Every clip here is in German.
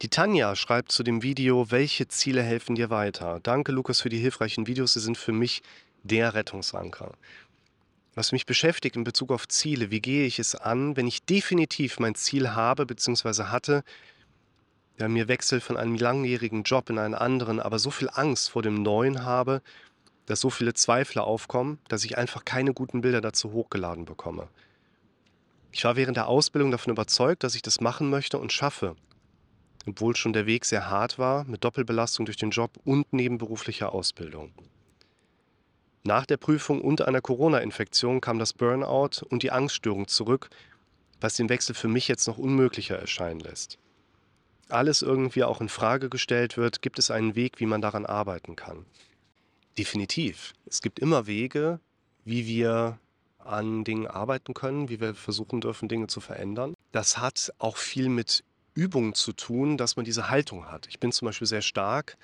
Die Tanja schreibt zu dem Video, welche Ziele helfen dir weiter? Danke, Lukas, für die hilfreichen Videos. Sie sind für mich der Rettungsanker. Was mich beschäftigt in Bezug auf Ziele, wie gehe ich es an, wenn ich definitiv mein Ziel habe bzw. hatte, ja, mir Wechsel von einem langjährigen Job in einen anderen, aber so viel Angst vor dem Neuen habe, dass so viele Zweifler aufkommen, dass ich einfach keine guten Bilder dazu hochgeladen bekomme. Ich war während der Ausbildung davon überzeugt, dass ich das machen möchte und schaffe obwohl schon der Weg sehr hart war, mit Doppelbelastung durch den Job und nebenberuflicher Ausbildung. Nach der Prüfung und einer Corona-Infektion kam das Burnout und die Angststörung zurück, was den Wechsel für mich jetzt noch unmöglicher erscheinen lässt. Alles irgendwie auch in Frage gestellt wird, gibt es einen Weg, wie man daran arbeiten kann. Definitiv. Es gibt immer Wege, wie wir an Dingen arbeiten können, wie wir versuchen dürfen, Dinge zu verändern. Das hat auch viel mit Übung zu tun, dass man diese Haltung hat. Ich bin zum Beispiel sehr stark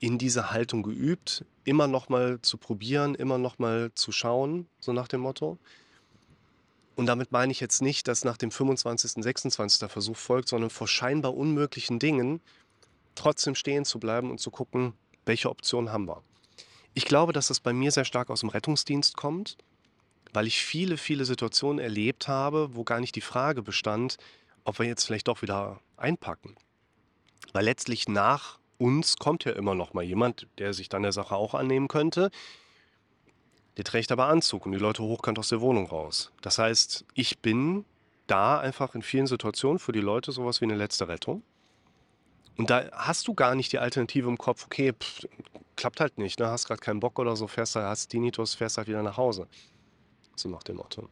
in dieser Haltung geübt, immer noch mal zu probieren, immer noch mal zu schauen, so nach dem Motto. Und damit meine ich jetzt nicht, dass nach dem 25., 26. Versuch folgt, sondern vor scheinbar unmöglichen Dingen trotzdem stehen zu bleiben und zu gucken, welche Optionen haben wir. Ich glaube, dass das bei mir sehr stark aus dem Rettungsdienst kommt, weil ich viele, viele Situationen erlebt habe, wo gar nicht die Frage bestand, ob wir jetzt vielleicht doch wieder einpacken. Weil letztlich nach uns kommt ja immer noch mal jemand, der sich dann der Sache auch annehmen könnte. Der trägt aber Anzug und die Leute hochkant aus der Wohnung raus. Das heißt, ich bin da einfach in vielen Situationen für die Leute sowas wie eine letzte Rettung. Und da hast du gar nicht die Alternative im Kopf, okay, pff, klappt halt nicht, ne? hast gerade keinen Bock oder so, fährst halt, hast Tinnitus, fährst halt wieder nach Hause. So nach dem Motto.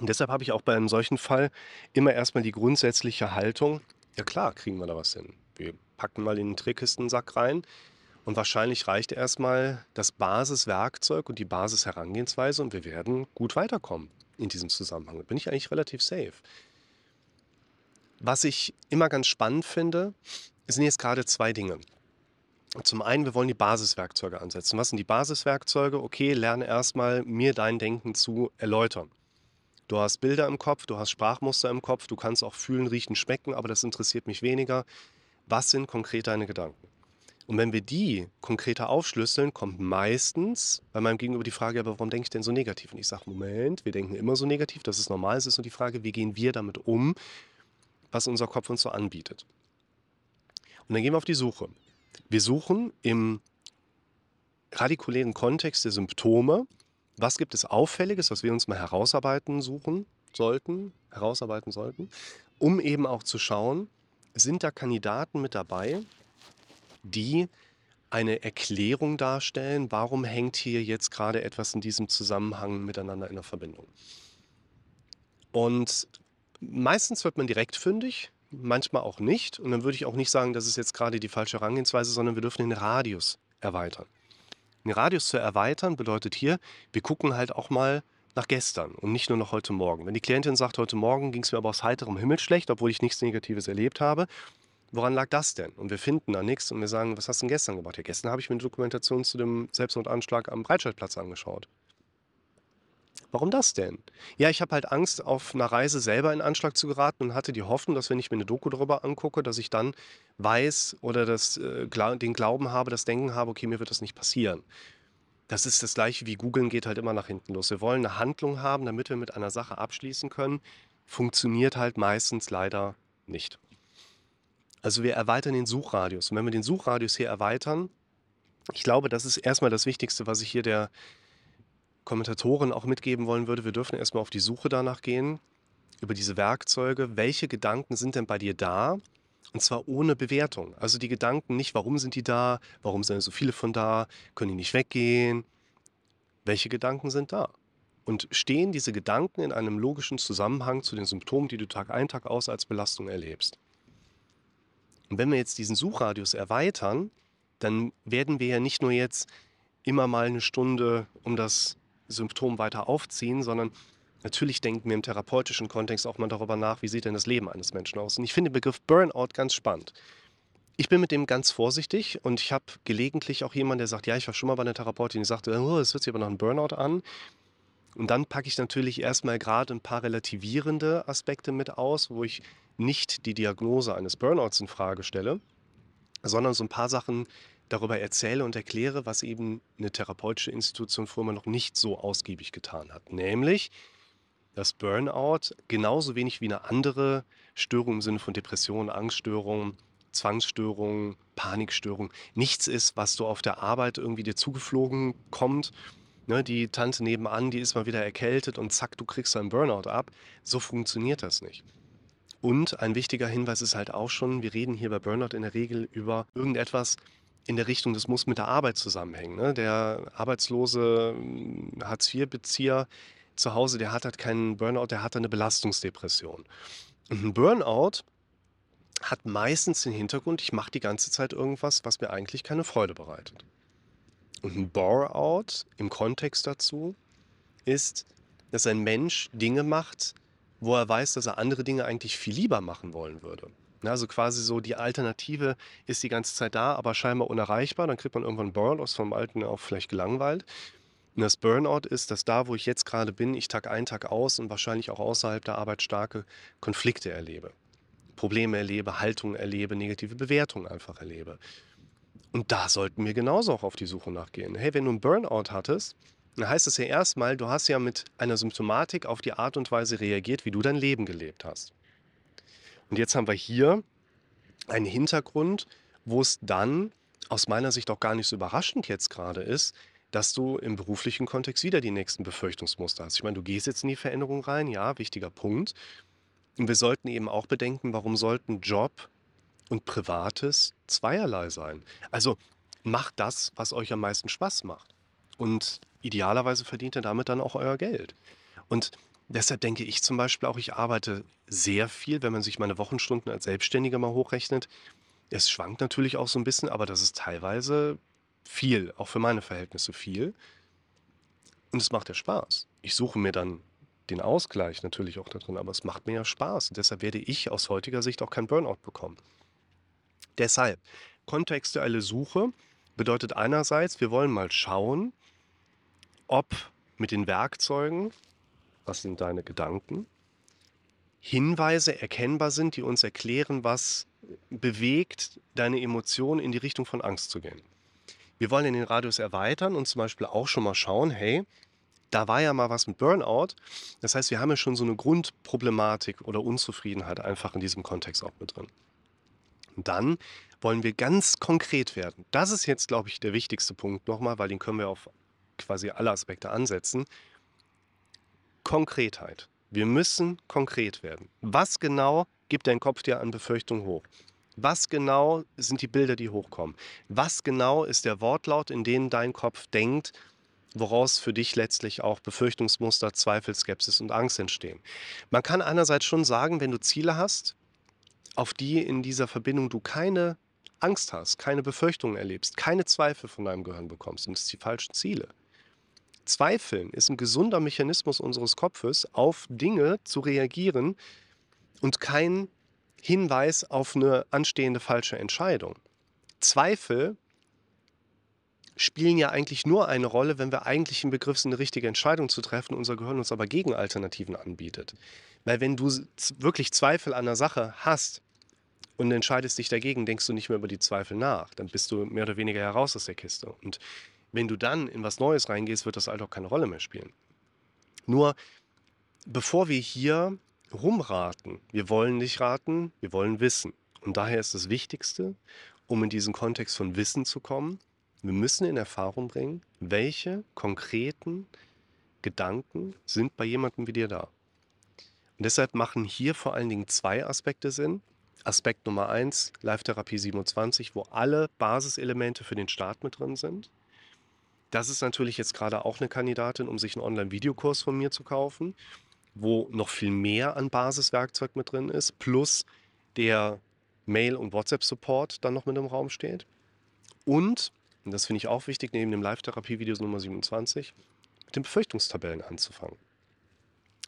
Und deshalb habe ich auch bei einem solchen Fall immer erstmal die grundsätzliche Haltung, ja klar, kriegen wir da was hin. Wir packen mal in den Trickistensack rein und wahrscheinlich reicht erstmal das Basiswerkzeug und die Basisherangehensweise und wir werden gut weiterkommen in diesem Zusammenhang. Da bin ich eigentlich relativ safe. Was ich immer ganz spannend finde, sind jetzt gerade zwei Dinge. Zum einen, wir wollen die Basiswerkzeuge ansetzen. Was sind die Basiswerkzeuge? Okay, lerne erstmal mir dein Denken zu erläutern. Du hast Bilder im Kopf, du hast Sprachmuster im Kopf, du kannst auch fühlen, riechen, schmecken, aber das interessiert mich weniger. Was sind konkret deine Gedanken? Und wenn wir die konkreter aufschlüsseln, kommt meistens bei meinem Gegenüber die Frage, aber warum denke ich denn so negativ? Und ich sage, Moment, wir denken immer so negativ, das ist normal. Es ist nur die Frage, wie gehen wir damit um, was unser Kopf uns so anbietet. Und dann gehen wir auf die Suche. Wir suchen im radikulären Kontext der Symptome was gibt es Auffälliges, was wir uns mal herausarbeiten suchen sollten, herausarbeiten sollten, um eben auch zu schauen, sind da Kandidaten mit dabei, die eine Erklärung darstellen, warum hängt hier jetzt gerade etwas in diesem Zusammenhang miteinander in der Verbindung. Und meistens wird man direkt fündig, manchmal auch nicht. Und dann würde ich auch nicht sagen, das ist jetzt gerade die falsche Herangehensweise, sondern wir dürfen den Radius erweitern. Den Radius zu erweitern bedeutet hier, wir gucken halt auch mal nach gestern und nicht nur nach heute Morgen. Wenn die Klientin sagt, heute Morgen ging es mir aber aus heiterem Himmel schlecht, obwohl ich nichts Negatives erlebt habe, woran lag das denn? Und wir finden da nichts und wir sagen, was hast du denn gestern gemacht? Ja, gestern habe ich mir eine Dokumentation zu dem Selbstmordanschlag am Breitscheidplatz angeschaut. Warum das denn? Ja, ich habe halt Angst, auf einer Reise selber in Anschlag zu geraten und hatte die Hoffnung, dass wenn ich mir eine Doku darüber angucke, dass ich dann weiß oder das, äh, den Glauben habe, das Denken habe, okay, mir wird das nicht passieren. Das ist das gleiche wie googeln geht halt immer nach hinten los. Wir wollen eine Handlung haben, damit wir mit einer Sache abschließen können. Funktioniert halt meistens leider nicht. Also wir erweitern den Suchradius. Und wenn wir den Suchradius hier erweitern, ich glaube, das ist erstmal das Wichtigste, was ich hier der Kommentatoren auch mitgeben wollen würde, wir dürfen erstmal auf die Suche danach gehen, über diese Werkzeuge. Welche Gedanken sind denn bei dir da? Und zwar ohne Bewertung. Also die Gedanken nicht, warum sind die da? Warum sind so viele von da? Können die nicht weggehen? Welche Gedanken sind da? Und stehen diese Gedanken in einem logischen Zusammenhang zu den Symptomen, die du Tag ein, Tag aus als Belastung erlebst? Und wenn wir jetzt diesen Suchradius erweitern, dann werden wir ja nicht nur jetzt immer mal eine Stunde um das Symptom weiter aufziehen, sondern natürlich denken wir im therapeutischen Kontext auch mal darüber nach, wie sieht denn das Leben eines Menschen aus. Und ich finde den Begriff Burnout ganz spannend. Ich bin mit dem ganz vorsichtig und ich habe gelegentlich auch jemanden, der sagt, ja, ich war schon mal bei einer Therapeutin, die sagte, oh, es hört sich aber noch ein Burnout an. Und dann packe ich natürlich erstmal gerade ein paar relativierende Aspekte mit aus, wo ich nicht die Diagnose eines Burnouts in Frage stelle, sondern so ein paar Sachen darüber erzähle und erkläre, was eben eine therapeutische Institution früher noch nicht so ausgiebig getan hat. Nämlich, dass Burnout genauso wenig wie eine andere Störung im Sinne von Depression, Angststörung, Zwangsstörung, Panikstörung nichts ist, was du auf der Arbeit irgendwie dir zugeflogen kommt. Ne, die Tante nebenan, die ist mal wieder erkältet und zack, du kriegst einen Burnout ab. So funktioniert das nicht. Und ein wichtiger Hinweis ist halt auch schon, wir reden hier bei Burnout in der Regel über irgendetwas in der Richtung, das muss mit der Arbeit zusammenhängen. Ne? Der arbeitslose hm, Hartz-IV-Bezieher zu Hause, der hat halt keinen Burnout, der hat eine Belastungsdepression. Und ein Burnout hat meistens den Hintergrund, ich mache die ganze Zeit irgendwas, was mir eigentlich keine Freude bereitet. Und ein Bore-out im Kontext dazu ist, dass ein Mensch Dinge macht, wo er weiß, dass er andere Dinge eigentlich viel lieber machen wollen würde. Also quasi so, die Alternative ist die ganze Zeit da, aber scheinbar unerreichbar. Dann kriegt man irgendwann Burnout, vom Alten auch vielleicht gelangweilt. Und das Burnout ist, dass da, wo ich jetzt gerade bin, ich Tag ein, Tag aus und wahrscheinlich auch außerhalb der Arbeit starke Konflikte erlebe. Probleme erlebe, Haltung erlebe, negative Bewertungen einfach erlebe. Und da sollten wir genauso auch auf die Suche nachgehen. Hey, wenn du einen Burnout hattest, dann heißt es ja erstmal, du hast ja mit einer Symptomatik auf die Art und Weise reagiert, wie du dein Leben gelebt hast. Und jetzt haben wir hier einen Hintergrund, wo es dann aus meiner Sicht auch gar nicht so überraschend jetzt gerade ist, dass du im beruflichen Kontext wieder die nächsten Befürchtungsmuster hast. Ich meine, du gehst jetzt in die Veränderung rein, ja, wichtiger Punkt. Und wir sollten eben auch bedenken, warum sollten Job und Privates zweierlei sein? Also macht das, was euch am meisten Spaß macht. Und idealerweise verdient ihr damit dann auch euer Geld. Und deshalb denke ich zum Beispiel auch, ich arbeite sehr viel, wenn man sich meine Wochenstunden als Selbstständiger mal hochrechnet. Es schwankt natürlich auch so ein bisschen, aber das ist teilweise viel, auch für meine Verhältnisse viel. Und es macht ja Spaß. Ich suche mir dann den Ausgleich natürlich auch da drin, aber es macht mir ja Spaß. Und deshalb werde ich aus heutiger Sicht auch kein Burnout bekommen. Deshalb, kontextuelle Suche bedeutet einerseits, wir wollen mal schauen, ob mit den Werkzeugen, was sind deine Gedanken, Hinweise erkennbar sind, die uns erklären, was bewegt, deine Emotionen in die Richtung von Angst zu gehen. Wir wollen den Radius erweitern und zum Beispiel auch schon mal schauen, hey, da war ja mal was mit Burnout. Das heißt, wir haben ja schon so eine Grundproblematik oder Unzufriedenheit einfach in diesem Kontext auch mit drin. Und dann wollen wir ganz konkret werden. Das ist jetzt, glaube ich, der wichtigste Punkt nochmal, weil den können wir auf quasi alle Aspekte ansetzen. Konkretheit. Wir müssen konkret werden. Was genau gibt dein Kopf dir an Befürchtungen hoch? Was genau sind die Bilder, die hochkommen? Was genau ist der Wortlaut, in dem dein Kopf denkt, woraus für dich letztlich auch Befürchtungsmuster, Zweifel, Skepsis und Angst entstehen. Man kann einerseits schon sagen, wenn du Ziele hast, auf die in dieser Verbindung du keine Angst hast, keine Befürchtungen erlebst, keine Zweifel von deinem Gehirn bekommst, sind es die falschen Ziele. Zweifeln ist ein gesunder Mechanismus unseres Kopfes, auf Dinge zu reagieren und kein Hinweis auf eine anstehende falsche Entscheidung. Zweifel spielen ja eigentlich nur eine Rolle, wenn wir eigentlich im Begriff sind, eine richtige Entscheidung zu treffen, unser Gehirn uns aber Gegenalternativen anbietet. Weil wenn du wirklich Zweifel an der Sache hast und entscheidest dich dagegen, denkst du nicht mehr über die Zweifel nach. Dann bist du mehr oder weniger heraus aus der Kiste. Und wenn du dann in was Neues reingehst, wird das halt auch keine Rolle mehr spielen. Nur, bevor wir hier rumraten, wir wollen nicht raten, wir wollen wissen. Und daher ist das Wichtigste, um in diesen Kontext von Wissen zu kommen, wir müssen in Erfahrung bringen, welche konkreten Gedanken sind bei jemandem wie dir da. Und deshalb machen hier vor allen Dingen zwei Aspekte Sinn. Aspekt Nummer eins, Live-Therapie 27, wo alle Basiselemente für den Start mit drin sind. Das ist natürlich jetzt gerade auch eine Kandidatin, um sich einen Online-Videokurs von mir zu kaufen, wo noch viel mehr an Basiswerkzeug mit drin ist, plus der Mail- und WhatsApp-Support dann noch mit im Raum steht. Und und das finde ich auch wichtig, neben dem Live-Therapie-Video Nummer 27, mit den Befürchtungstabellen anzufangen.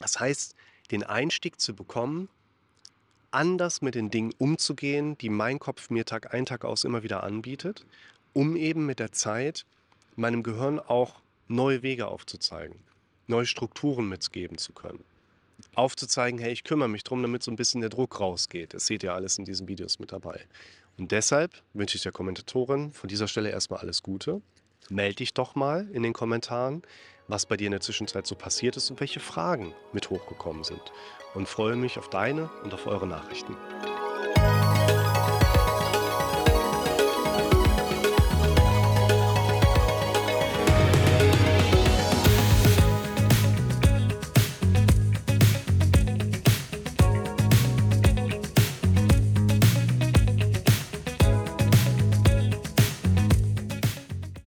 Das heißt, den Einstieg zu bekommen, anders mit den Dingen umzugehen, die mein Kopf mir Tag ein, Tag aus immer wieder anbietet, um eben mit der Zeit meinem Gehirn auch neue Wege aufzuzeigen, neue Strukturen mitgeben zu können. aufzuzeigen, hey, ich kümmere mich drum, damit so ein bisschen der Druck rausgeht. Das seht ihr alles in diesen Videos mit dabei. Und deshalb wünsche ich der Kommentatorin von dieser Stelle erstmal alles Gute. Meld dich doch mal in den Kommentaren, was bei dir in der Zwischenzeit so passiert ist und welche Fragen mit hochgekommen sind. Und freue mich auf deine und auf eure Nachrichten.